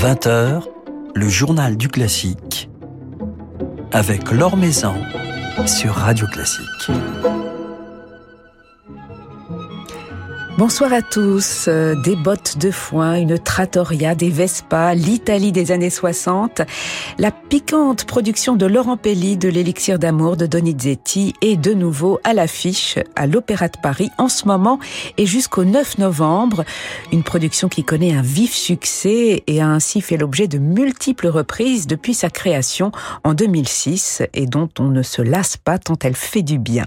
20h, le journal du classique avec Laure Maison sur Radio Classique. Bonsoir à tous. Euh, des bottes de foin, une trattoria, des Vespa, l'Italie des années 60, la piquante production de Laurent Pelli de l'élixir d'amour de Donizetti est de nouveau à l'affiche à l'Opéra de Paris en ce moment et jusqu'au 9 novembre. Une production qui connaît un vif succès et a ainsi fait l'objet de multiples reprises depuis sa création en 2006 et dont on ne se lasse pas tant elle fait du bien.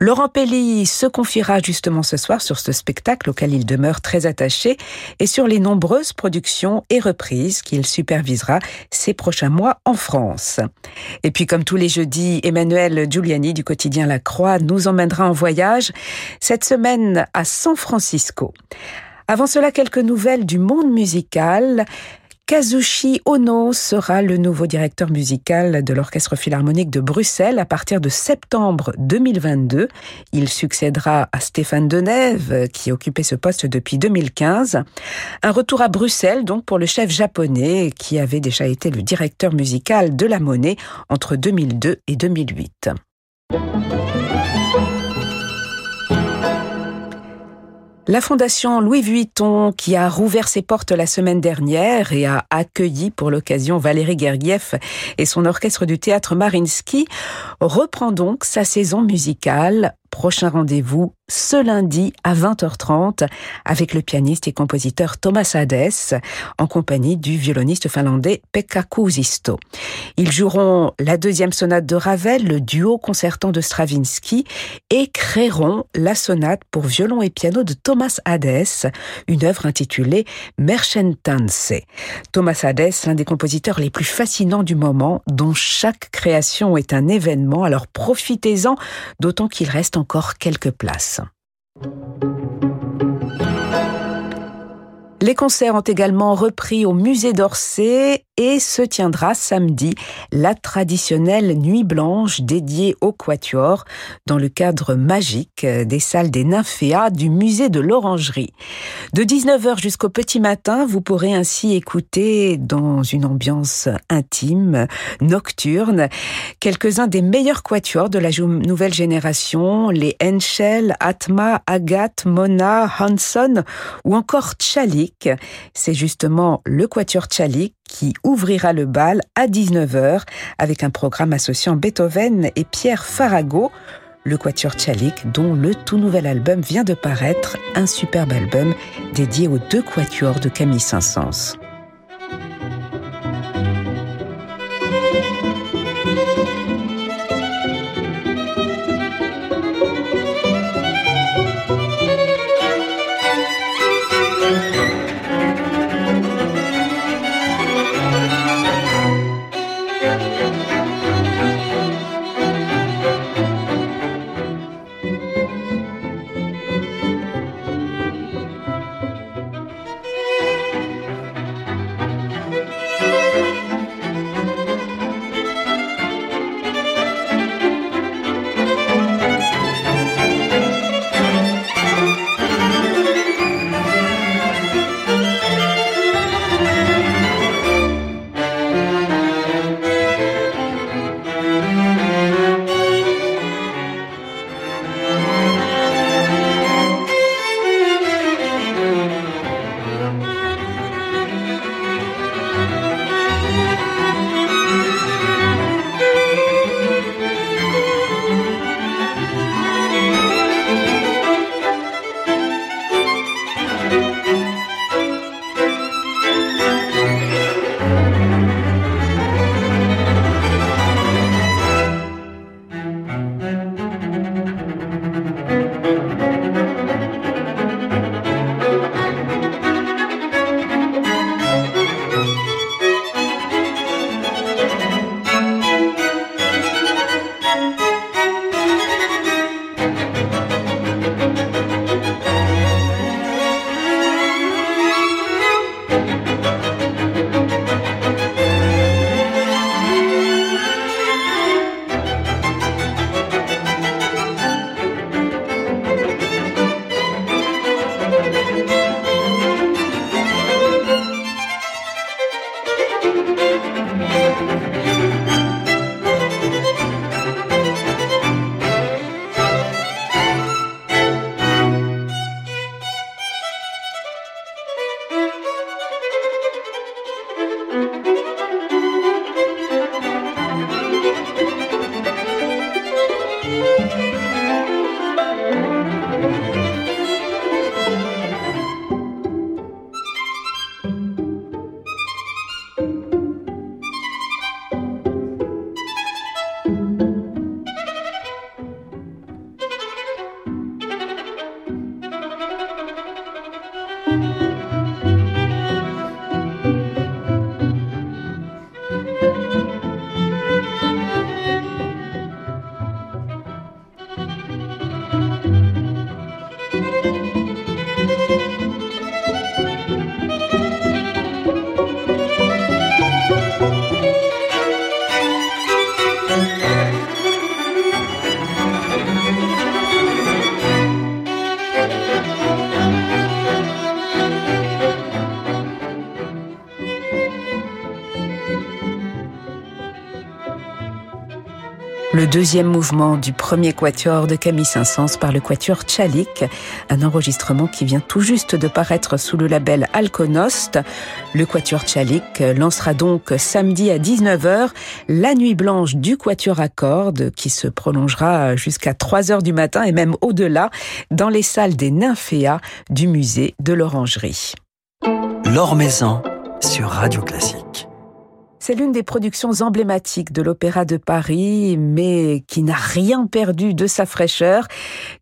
Laurent Pelli se confiera justement ce soir sur ce spectacle auquel il demeure très attaché et sur les nombreuses productions et reprises qu'il supervisera ces prochains mois en France. Et puis comme tous les jeudis, Emmanuel Giuliani du quotidien La Croix nous emmènera en voyage cette semaine à San Francisco. Avant cela, quelques nouvelles du monde musical. Kazushi Ono sera le nouveau directeur musical de l'Orchestre Philharmonique de Bruxelles à partir de septembre 2022. Il succédera à Stéphane Denève, qui occupait ce poste depuis 2015. Un retour à Bruxelles, donc, pour le chef japonais, qui avait déjà été le directeur musical de la Monnaie entre 2002 et 2008. La fondation Louis Vuitton, qui a rouvert ses portes la semaine dernière et a accueilli pour l'occasion Valérie Gergiev et son orchestre du théâtre Marinsky, reprend donc sa saison musicale. Prochain rendez-vous ce lundi à 20h30 avec le pianiste et compositeur Thomas Hades en compagnie du violoniste finlandais Pekka Kuusisto. Ils joueront la deuxième sonate de Ravel, le duo concertant de Stravinsky et créeront la sonate pour violon et piano de Thomas Hades, une œuvre intitulée Merchentanse. Thomas Hades, l'un des compositeurs les plus fascinants du moment, dont chaque création est un événement, alors profitez-en, d'autant qu'il reste encore quelques places. Les concerts ont également repris au musée d'Orsay et se tiendra samedi la traditionnelle nuit blanche dédiée au quatuor dans le cadre magique des salles des nymphéas du musée de l'Orangerie. De 19h jusqu'au petit matin, vous pourrez ainsi écouter dans une ambiance intime, nocturne, quelques-uns des meilleurs quatuors de la nouvelle génération, les Henschel, Atma, Agathe, Mona, Hanson ou encore Tchalik. C'est justement le quatuor Tchalik qui ouvrira le bal à 19h avec un programme associant Beethoven et Pierre Farago, le Quatuor Tchalik, dont le tout nouvel album vient de paraître, un superbe album dédié aux deux quatuors de Camille Saint-Saëns. Deuxième mouvement du premier quatuor de Camille Saint-Saëns par le quatuor Tchalik, un enregistrement qui vient tout juste de paraître sous le label Alconost. Le quatuor Tchalik lancera donc samedi à 19h la nuit blanche du quatuor à cordes qui se prolongera jusqu'à 3 heures du matin et même au-delà dans les salles des Nymphéas du musée de l'Orangerie. L'Or Maison sur Radio Classique. C'est l'une des productions emblématiques de l'Opéra de Paris, mais qui n'a rien perdu de sa fraîcheur,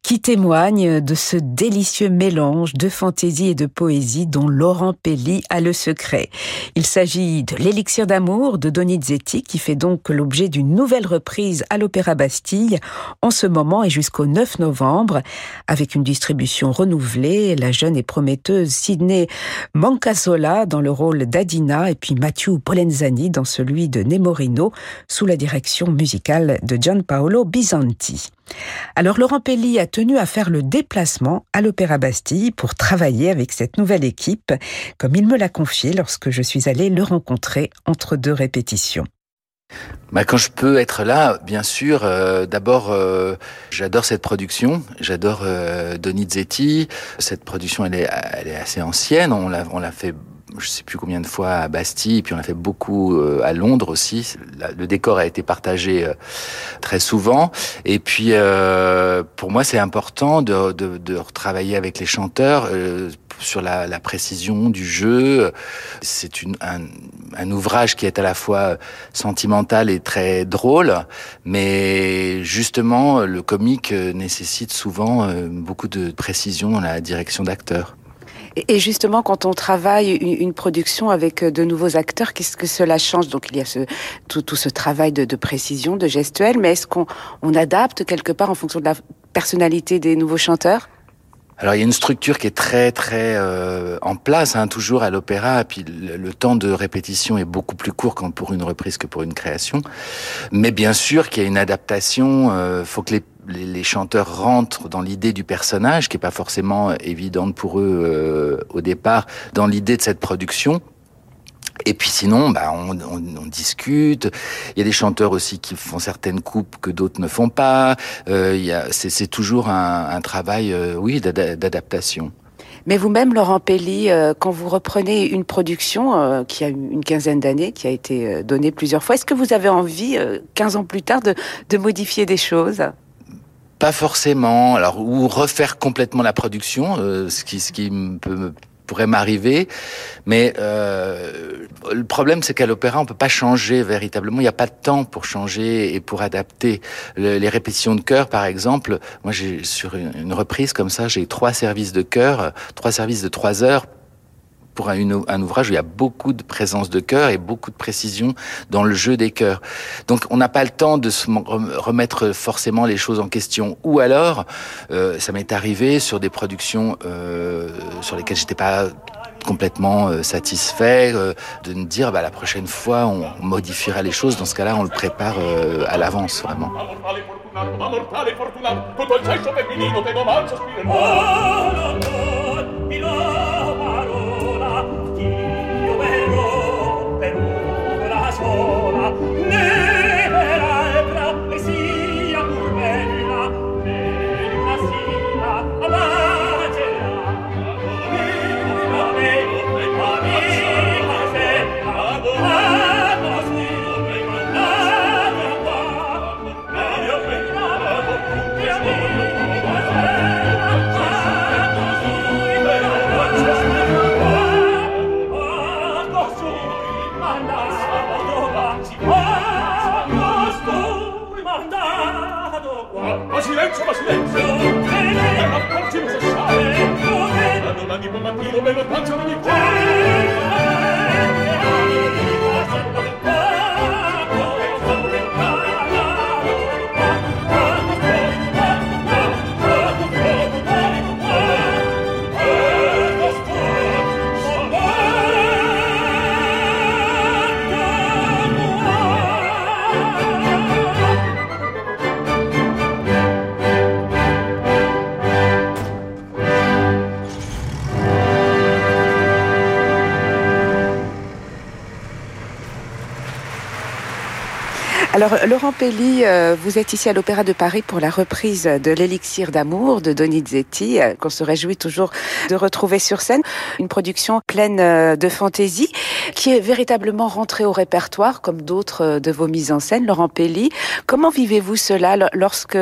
qui témoigne de ce délicieux mélange de fantaisie et de poésie dont Laurent Pelli a le secret. Il s'agit de l'élixir d'amour de Donizetti, qui fait donc l'objet d'une nouvelle reprise à l'Opéra Bastille en ce moment et jusqu'au 9 novembre, avec une distribution renouvelée, la jeune et prometteuse Sidney Mancasola dans le rôle d'Adina et puis Mathieu Polenzani dans celui de Nemorino, sous la direction musicale de Gianpaolo Bisanti. Alors Laurent Pelli a tenu à faire le déplacement à l'Opéra Bastille pour travailler avec cette nouvelle équipe, comme il me l'a confié lorsque je suis allée le rencontrer entre deux répétitions. Bah, quand je peux être là, bien sûr, euh, d'abord, euh, j'adore cette production, j'adore euh, Donizetti. Cette production, elle est, elle est assez ancienne, on l'a fait je sais plus combien de fois à Bastille, et puis on a fait beaucoup euh, à Londres aussi. Le décor a été partagé euh, très souvent. Et puis euh, pour moi, c'est important de, retravailler avec les chanteurs sur la, précision du jeu. C'est un, un, ouvrage qui est à la fois sentimental et très drôle, mais justement, le comique nécessite souvent beaucoup de précision dans la direction d'acteurs. Et justement, quand on travaille une, production avec euh, de nouveaux acteurs, qu'est-ce que cela change? Donc il y a ce, tout, tout ce travail de, de, précision, de gestuel, mais est-ce qu'on on adapte quelque part en fonction de la personnalité des nouveaux chanteurs? Alors il y a une structure qui est très très euh, en place, hein, toujours à l'opéra, puis le, temps de répétition est beaucoup plus court quand pour une reprise que pour une création. Mais bien sûr qu'il y a une adaptation, euh, faut que les les, chanteurs rentrent dans l'idée du personnage, qui est pas forcément évidente pour eux euh, au départ, dans l'idée de cette production. Et puis sinon, bah, on, on, on, discute. Il y a des chanteurs aussi qui font certaines coupes que d'autres ne font pas. Euh, c'est toujours un, un travail, euh, oui, d'adaptation. Mais vous-même, Laurent Pelli, euh, quand vous reprenez une production euh, qui a une quinzaine d'années, qui a été euh, donnée plusieurs fois, est-ce que vous avez envie, 15 ans plus tard, de, de modifier des choses? Pas forcément. Alors ou refaire complètement la production, ce qui ce qui peut pourrait m'arriver, mais euh, le problème c'est qu'à l'opéra on peut pas changer véritablement. Il n'y a pas de temps pour changer et pour adapter le, les répétitions de chœur, par exemple. Moi, j'ai sur une, une reprise comme ça, j'ai trois services de chœur, trois services de trois heures pour un, un, ouvrage où il y a beaucoup de présence de cœur et beaucoup de précision dans le jeu des chœurs. Donc on n'a pas le temps de se remettre forcément les choses en question. Ou alors, euh, ça m'est arrivé sur des productions euh, sur lesquelles j'étais pas complètement euh, satisfait euh, de me dire bah, la prochaine fois on modifiera les choses dans ce cas-là on le prépare euh, à l'avance vraiment Alors, Laurent Pelli, euh, vous êtes ici à l'Opéra de Paris pour la reprise de l'Élixir d'amour de Donizetti, euh, qu'on se réjouit toujours de retrouver sur scène. Une production pleine euh, de fantaisie, qui est véritablement rentrée au répertoire, comme d'autres de vos mises en scène. Laurent Pelli, comment vivez-vous cela lorsque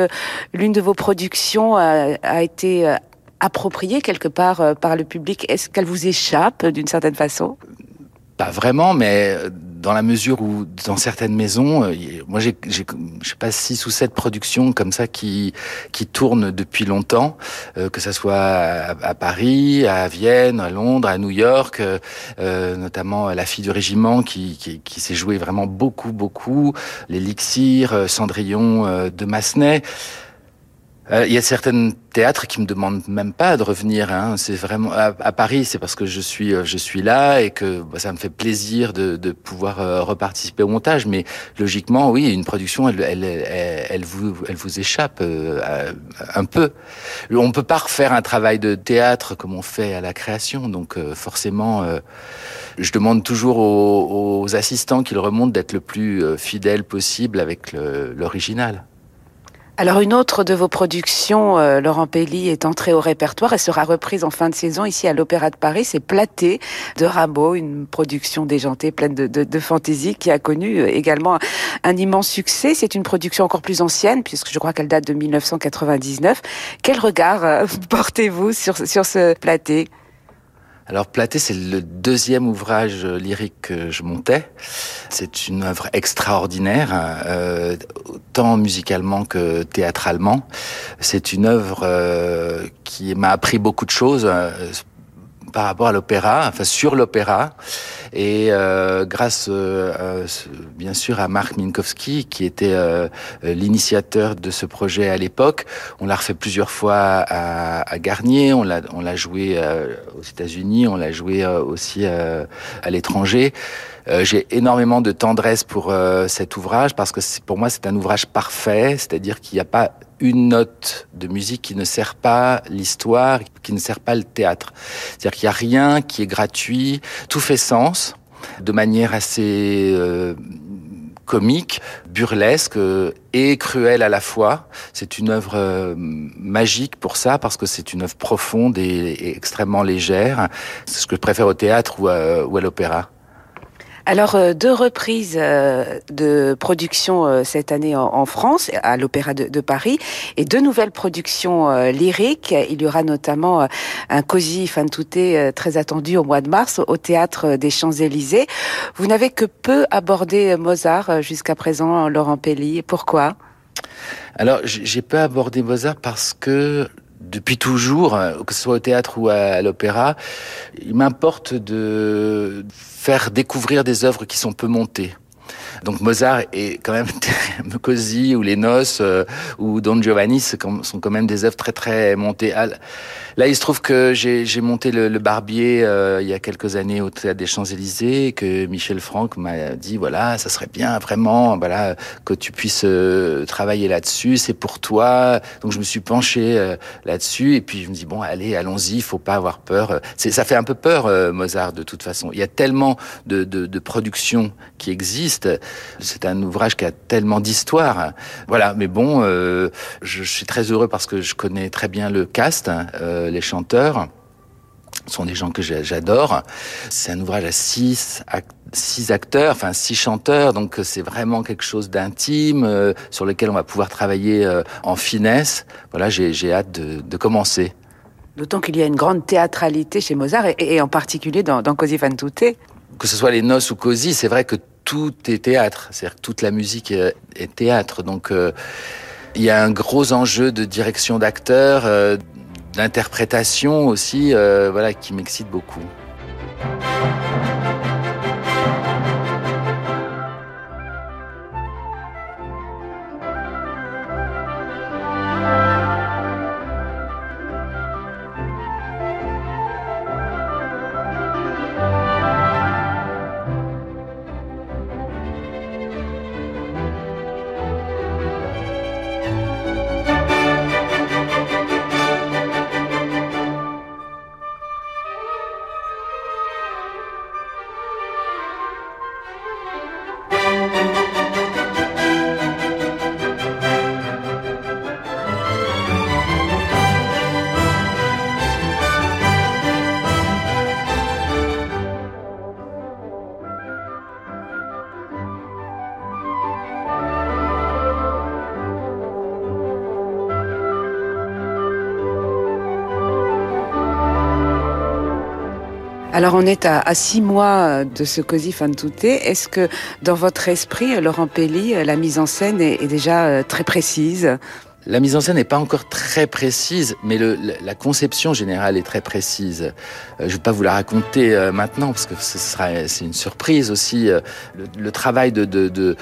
l'une de vos productions a, a été appropriée quelque part par le public? Est-ce qu'elle vous échappe d'une certaine façon? Pas vraiment, mais dans la mesure où dans certaines maisons, euh, moi j'ai, je sais pas six ou sept productions comme ça qui qui tournent depuis longtemps, euh, que ça soit à, Paris, à Vienne, à Londres, à New York, euh, notamment La fille du régiment qui qui, qui s'est joué vraiment beaucoup beaucoup, l'élixir, Cendrillon de Massenet. Euh, il y a certains théâtres qui me demandent même pas de revenir. Hein. C'est vraiment à, Paris, c'est parce que je suis euh, je suis là et que bah, ça me fait plaisir de, de pouvoir euh, reparticiper au montage. Mais logiquement, oui, une production, elle elle, elle, vous elle vous échappe un peu. On peut pas refaire un travail de théâtre comme on fait à la création. Donc forcément, je demande toujours aux, aux assistants qu'ils remontent d'être le plus fidèle possible avec l'original. Alors une autre de vos productions, euh, Laurent Pelli, est entrée au répertoire et sera reprise en fin de saison ici à l'Opéra de Paris. C'est Platé de Rameau, une production déjantée pleine de, de, fantaisie qui a connu euh, également un immense succès. C'est une production encore plus ancienne puisque je crois qu'elle date de 1999. Quel regard euh, portez-vous sur, sur ce Platé? Alors Platé, c'est le deuxième ouvrage lyrique que je montais. C'est une œuvre extraordinaire, euh, tant musicalement que théâtralement. C'est une œuvre euh, qui m'a appris beaucoup de choses euh, par rapport à l'opéra, enfin sur l'opéra. Et euh, grâce, euh, bien sûr, à Marc Minkowski, qui était euh, l'initiateur de ce projet à l'époque, on l'a refait plusieurs fois à, à Garnier, on l'a, on l'a joué aux États-Unis, on l'a joué aussi à l'étranger. J'ai énormément de tendresse pour cet ouvrage parce que pour moi c'est un ouvrage parfait, c'est-à-dire qu'il n'y a pas une note de musique qui ne sert pas l'histoire, qui ne sert pas le théâtre. C'est-à-dire qu'il n'y a rien qui est gratuit, tout fait sens, de manière assez euh, comique, burlesque euh, et cruelle à la fois. C'est une œuvre euh, magique pour ça, parce que c'est une œuvre profonde et, extrêmement légère. C'est ce que je préfère au théâtre ou à l'opéra. Alors, euh, deux reprises euh, de production euh, cette année en, France, à l'Opéra de, Paris, et deux nouvelles productions lyriques. Il y aura notamment un cosy fan touté très attendu au mois de mars au Théâtre des Champs-Élysées. Vous n'avez que peu abordé Mozart jusqu'à présent, Laurent Pelli. Pourquoi? Alors, j'ai peu abordé Mozart parce que depuis toujours, que ce soit au théâtre ou à l'opéra, il m'importe de faire découvrir des œuvres qui sont peu montées. Donc Mozart est quand même Così ou Les Noces euh, ou Don Giovanni sont quand même des œuvres très très montées. Ah, là, il se trouve que j'ai monté le, le Barbier euh, il y a quelques années au théâtre des Champs Élysées, que Michel Franck m'a dit voilà, ça serait bien vraiment, voilà, que tu puisses euh, travailler là-dessus, c'est pour toi. Donc je me suis penché là-dessus et puis je me dis bon, allez, allons-y, faut pas avoir peur. Ça fait un peu peur Mozart de toute façon. Il y a tellement de, de, de productions qui existent c'est un ouvrage qui a tellement d'histoire. Voilà, mais bon, euh, je, suis très heureux parce que je connais très bien le cast, hein, euh, les chanteurs sont des gens que j'adore. C'est un ouvrage à six, six acteurs, enfin six chanteurs, donc c'est vraiment quelque chose d'intime euh, sur lequel on va pouvoir travailler en finesse. Voilà, j'ai hâte de, de commencer. D'autant qu'il y a une grande théâtralité chez Mozart et, en particulier dans, dans Così fan tutte. Que ce soit les noces ou Così, c'est vrai que tout est théâtre, c'est-à-dire toute la musique est, théâtre. Donc euh, il y a un gros enjeu de direction d'acteur, euh, d'interprétation aussi, euh, voilà, qui m'excite beaucoup. Alors on est à, à, six mois de ce Così fan tutte. Est-ce que dans votre esprit, Laurent Pelli, la mise en scène est, est déjà très précise? La mise en scène n'est pas encore très précise, mais le, la conception générale est très précise. Euh, je ne vais pas vous la raconter euh, maintenant parce que ce sera c'est une surprise aussi. Euh, le, le travail de, de, de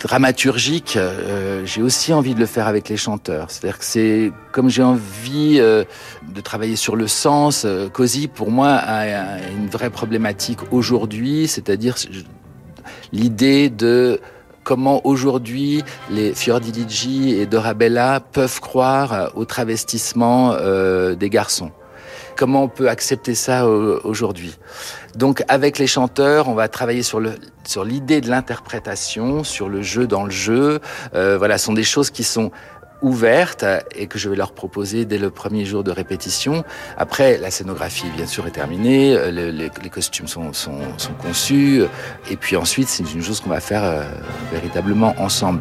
dramaturgique, euh, j'ai aussi envie de le faire avec les chanteurs. C'est-à-dire que c'est comme j'ai envie euh, de travailler sur le sens. Euh, pour moi, a, une vraie problématique aujourd'hui, c'est-à-dire l'idée de comment aujourd'hui les Fiordiligi et Dorabella peuvent croire au travestissement euh, des garçons. Comment on peut accepter ça aujourd'hui Donc avec les chanteurs, on va travailler sur le sur l'idée de l'interprétation, sur le jeu dans le jeu. Euh, voilà, ce sont des choses qui sont ouvertes et que je vais leur proposer dès le premier jour de répétition. Après, la scénographie, bien sûr, est terminée, le, les, les, costumes sont, sont, sont, conçus, et puis ensuite, c'est une chose qu'on va faire euh, véritablement ensemble.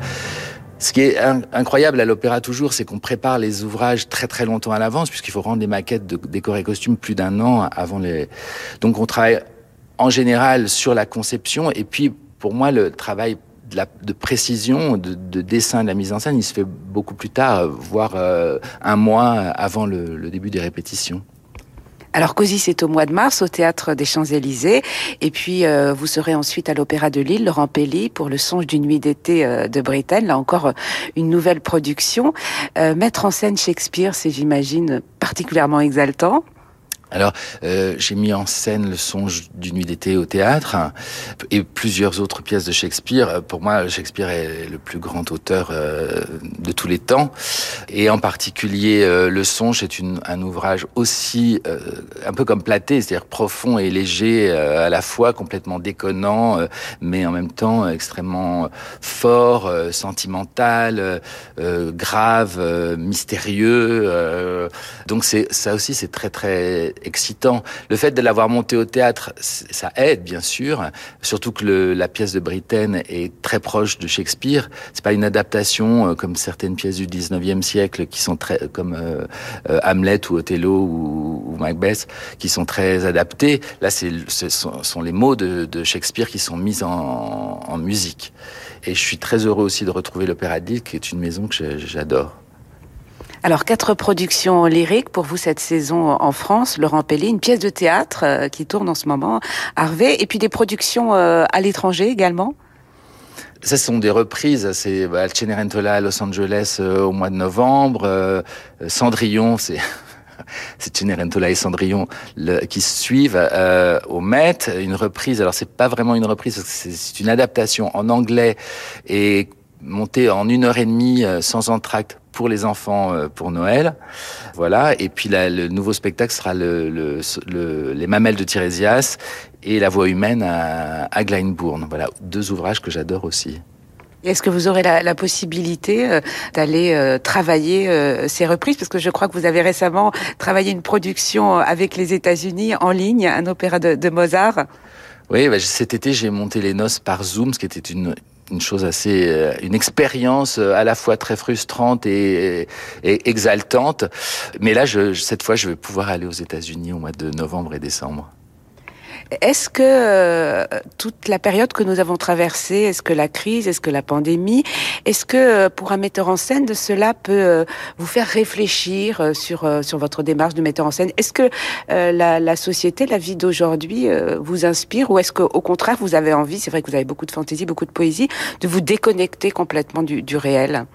Ce qui est incroyable à l'opéra toujours, c'est qu'on prépare les ouvrages très très longtemps à l'avance, puisqu'il faut rendre les maquettes de décors et costumes plus d'un an avant les. Donc on travaille en général sur la conception, et puis pour moi le travail de, précision, de, de, dessin, de la mise en scène, il se fait beaucoup plus tard, voire euh, un mois avant le début des répétitions. Alors Cosy, c'est au mois de mars au théâtre des Champs-Élysées, et puis euh, vous serez ensuite à l'Opéra de Lille, Laurent Pelli, pour le Songe d'une nuit d'été euh, de Bretagne. Là encore, une nouvelle production. Euh, mettre en scène Shakespeare, c'est j'imagine particulièrement exaltant. Alors, euh, j'ai mis en scène le songe d'une nuit d'été au théâtre et plusieurs autres pièces de Shakespeare. Pour moi, Shakespeare est le plus grand auteur euh, de tous les temps. Et en particulier, euh, le songe est une, un ouvrage aussi euh, un peu comme Platé, c'est-à-dire profond et léger euh, à la fois, complètement déconnant, euh, mais en même temps extrêmement fort, sentimental, grave, mystérieux. donc ça aussi, c'est très très excitant. Le fait de l'avoir monté au théâtre, ça aide bien sûr, surtout que la pièce de Britten est très proche de Shakespeare. C'est pas une adaptation euh, comme certaines pièces du 19e siècle qui sont très comme euh, euh, Hamlet ou Othello ou, Macbeth qui sont très adaptées. Là, c'est ce sont, les mots de, Shakespeare qui sont mis en, musique. Et je suis très heureux aussi de retrouver l'Opéra Lille, qui est une maison que j'adore. Alors, quatre productions lyriques pour vous cette saison en France. Laurent Pelli, une pièce de théâtre euh, qui tourne en ce moment, Harvey, et puis des productions euh, à l'étranger également ce sont des reprises. C'est bah, Cenerentola à Los Angeles euh, au mois de novembre. Cendrillon, c'est c'est Cenerentola et Cendrillon le, qui suivent au Met. Une reprise. Alors, c'est pas vraiment une reprise. C'est une adaptation en anglais et montée en une heure et demie sans entracte pour les enfants euh, pour Noël. Voilà. Et puis la, le nouveau spectacle sera le, le, le, les mamelles de Tirésias et la voix humaine à, à Glyndebourne. Voilà, deux ouvrages que j'adore aussi. Est-ce que vous aurez la, la possibilité euh, d'aller euh, travailler euh, ces reprises? Parce que je crois que vous avez récemment travaillé une production avec les États-Unis en ligne, un opéra de, de Mozart. Oui, bah, cet été j'ai monté les noces par Zoom, ce qui était une une chose assez, euh, une expérience euh, à la fois très frustrante et, exaltante. Mais là, je, cette fois, je vais pouvoir aller aux États-Unis au mois de novembre et décembre. Est-ce que euh, toute la période que nous avons traversée, est-ce que la crise, est-ce que la pandémie, est-ce que euh, pour un metteur en scène, de cela peut euh, vous faire réfléchir sur sur votre démarche de metteur en scène? Est-ce que la, la, société, la vie d'aujourd'hui vous inspire ou est-ce qu'au contraire vous avez envie, c'est vrai que vous avez beaucoup de fantaisie, beaucoup de poésie, de vous déconnecter complètement du, du réel?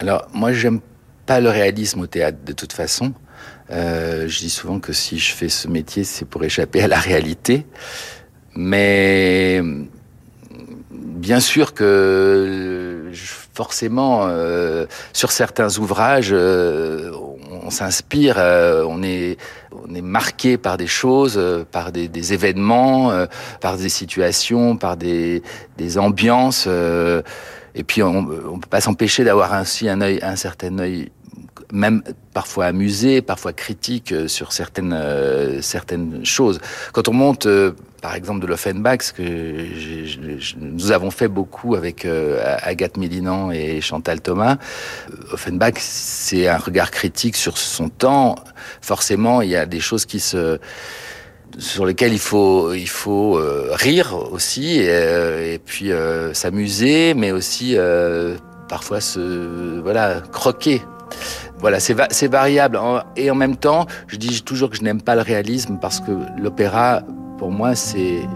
Alors moi j'aime pas le réalisme au théâtre de toute façon. Euh, je dis souvent que si je fais ce métier, c'est pour échapper à la réalité. Mais bien sûr que forcément, euh, sur certains ouvrages, euh, on, s'inspire, on est, marqué par des choses, par des, événements, par des situations, par des, ambiances. et puis, on ne peut pas s'empêcher d'avoir ainsi un un certain œil même parfois amusé, parfois critique euh, sur certaines euh, certaines choses. Quand on monte, euh, par exemple, de l'Offenbach, ce que j ai, j ai, nous avons fait beaucoup avec euh, Agathe Mélinan et Chantal Thomas, Offenbach, c'est un regard critique sur son temps. Forcément, il y a des choses qui se sur lesquels il faut il faut euh, rire aussi et, euh, et puis euh, s'amuser, mais aussi parfois se voilà croquer. Voilà, c'est va c'est variable et en même temps, je dis toujours que je n'aime pas le réalisme parce que l'opéra, pour moi, c'est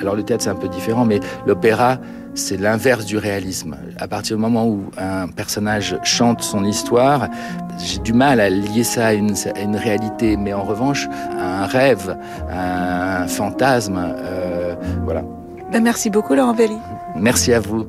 alors le théâtre c'est un peu différent, mais l'opéra c'est l'inverse du réalisme. À partir du moment où un personnage chante son histoire, j'ai du mal à lier ça à une, à une, réalité, mais en revanche, à un rêve, à un fantasme, euh, voilà. Ben merci beaucoup, Laurent Belli. Merci à vous.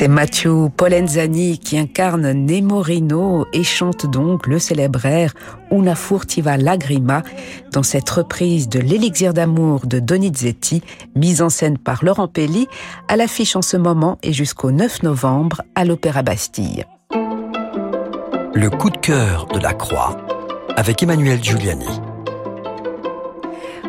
C'est Mathieu Polenzani qui incarne Nemorino et chante donc le célèbre air Una furtiva lagrima dans cette reprise de l'élixir d'amour de Donizetti, mise en scène par Laurent Pelli, à l'affiche en ce moment et jusqu'au 9 novembre à l'Opéra Bastille. Le coup de cœur de la Croix avec Emmanuel Giuliani.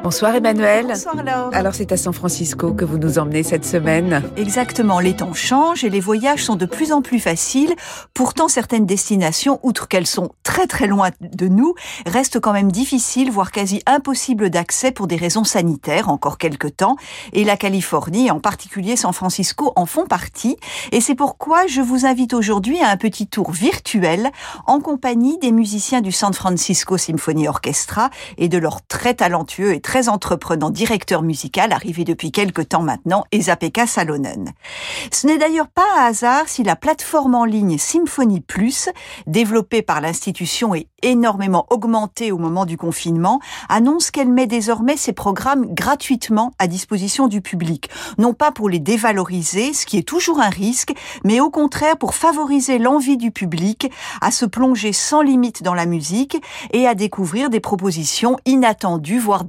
Bonsoir Emmanuel. Bonsoir Laure. Alors c'est à San Francisco que vous nous emmenez cette semaine. Exactement, les temps changent et les voyages sont de plus en plus faciles. Pourtant certaines destinations, outre qu'elles sont très très loin de nous, restent quand même difficiles, voire quasi impossibles d'accès pour des raisons sanitaires encore quelque temps. Et la Californie, en particulier San Francisco, en font partie. Et c'est pourquoi je vous invite aujourd'hui à un petit tour virtuel en compagnie des musiciens du San Francisco Symphony Orchestra et de leur très talentueux et très très entreprenant directeur musical arrivé depuis quelque temps maintenant, Esa-Pekka Salonen. Ce n'est d'ailleurs pas un hasard si la plateforme en ligne Symphony Plus, développée par l'institution et énormément augmentée au moment du confinement, annonce qu'elle met désormais ses programmes gratuitement à disposition du public. Non pas pour les dévaloriser, ce qui est toujours un risque, mais au contraire pour favoriser l'envie du public à se plonger sans limite dans la musique et à découvrir des propositions inattendues, voire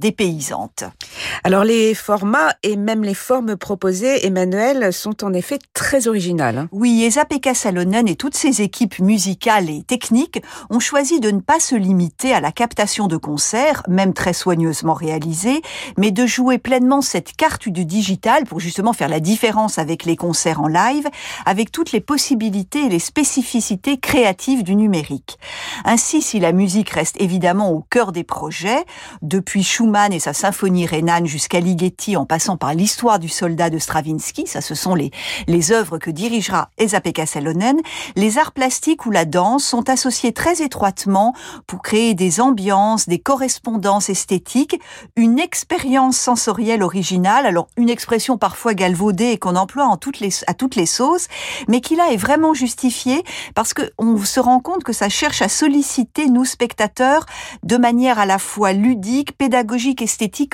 alors les formats et même les formes proposées, Emmanuel, sont en effet très originales. Hein. Oui, Esa-Pekka Salonen et toutes ses équipes musicales et techniques ont choisi de ne pas se limiter à la captation de concerts, même très soigneusement réalisés, mais de jouer pleinement cette carte du digital pour justement faire la différence avec les concerts en live, avec toutes les possibilités et les spécificités créatives du numérique. Ainsi, si la musique reste évidemment au cœur des projets, depuis Schumann et sa symphonie rhénane jusqu'à Ligeti en passant par l'histoire du soldat de Stravinsky, ça ce sont les, les œuvres que dirigera Esa-Pekka Salonen, les arts plastiques ou la danse sont associés très étroitement pour créer des ambiances, des correspondances esthétiques, une expérience sensorielle originale, alors une expression parfois galvaudée et qu'on emploie en toutes les, à toutes les sauces, mais qui là est vraiment justifiée parce que on se rend compte que ça cherche à solliciter nous spectateurs de manière à la fois ludique, pédagogique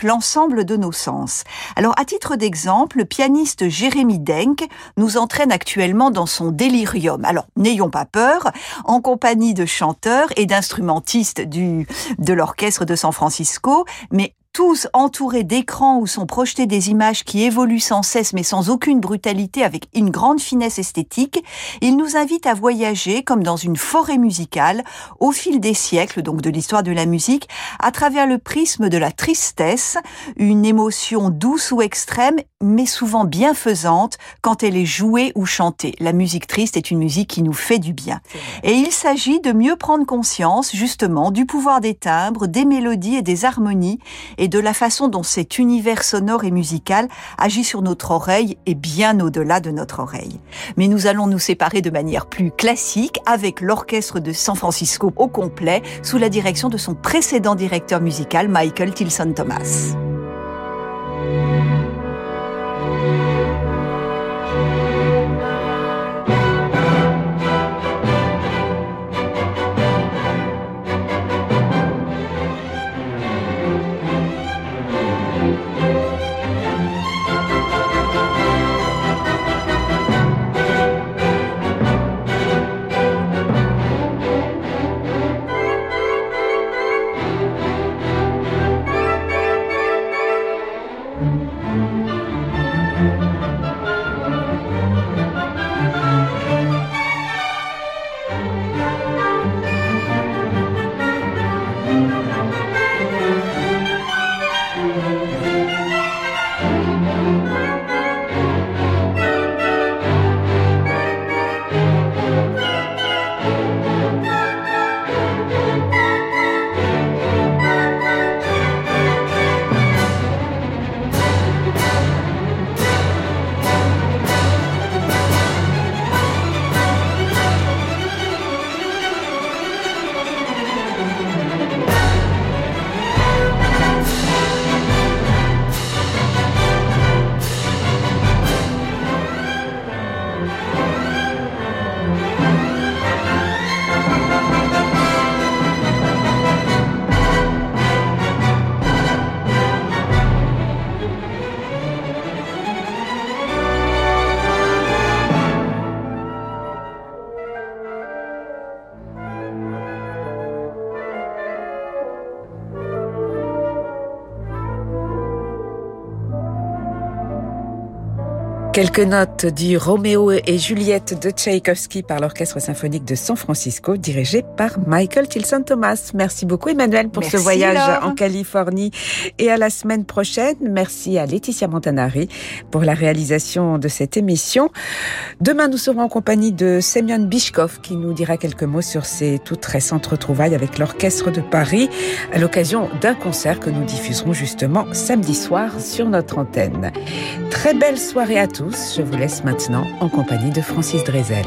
l'ensemble de nos sens. Alors, à titre d'exemple, le pianiste Jérémy Denk nous entraîne actuellement dans son délirium. Alors, n'ayons pas peur, en compagnie de chanteurs et d'instrumentistes du, de l'orchestre de San Francisco, mais tous entourés d'écrans où sont projetées des images qui évoluent sans cesse mais sans aucune brutalité avec une grande finesse esthétique, il nous invite à voyager comme dans une forêt musicale au fil des siècles, donc de l'histoire de la musique, à travers le prisme de la tristesse, une émotion douce ou extrême mais souvent bienfaisante quand elle est jouée ou chantée. La musique triste est une musique qui nous fait du bien. Et il s'agit de mieux prendre conscience justement du pouvoir des timbres, des mélodies et des harmonies et de la façon dont cet univers sonore et musical agit sur notre oreille et bien au-delà de notre oreille. Mais nous allons nous séparer de manière plus classique avec l'orchestre de San Francisco au complet sous la direction de son précédent directeur musical Michael Tilson Thomas. Quelques notes du Roméo et Juliette de Tchaïkovski par l'Orchestre symphonique de San Francisco, dirigé par Michael Tilson Thomas. Merci beaucoup Emmanuel pour ce voyage en Californie et à la semaine prochaine. Merci à Laetitia Montanari pour la réalisation de cette émission. Demain, nous serons en compagnie de Semyon Bishkov qui nous dira quelques mots sur ses toutes récentes retrouvailles avec l'Orchestre de Paris à l'occasion d'un concert que nous diffuserons justement samedi soir sur notre antenne. Très belle soirée à Je vous laisse maintenant en compagnie de Francis Drezel.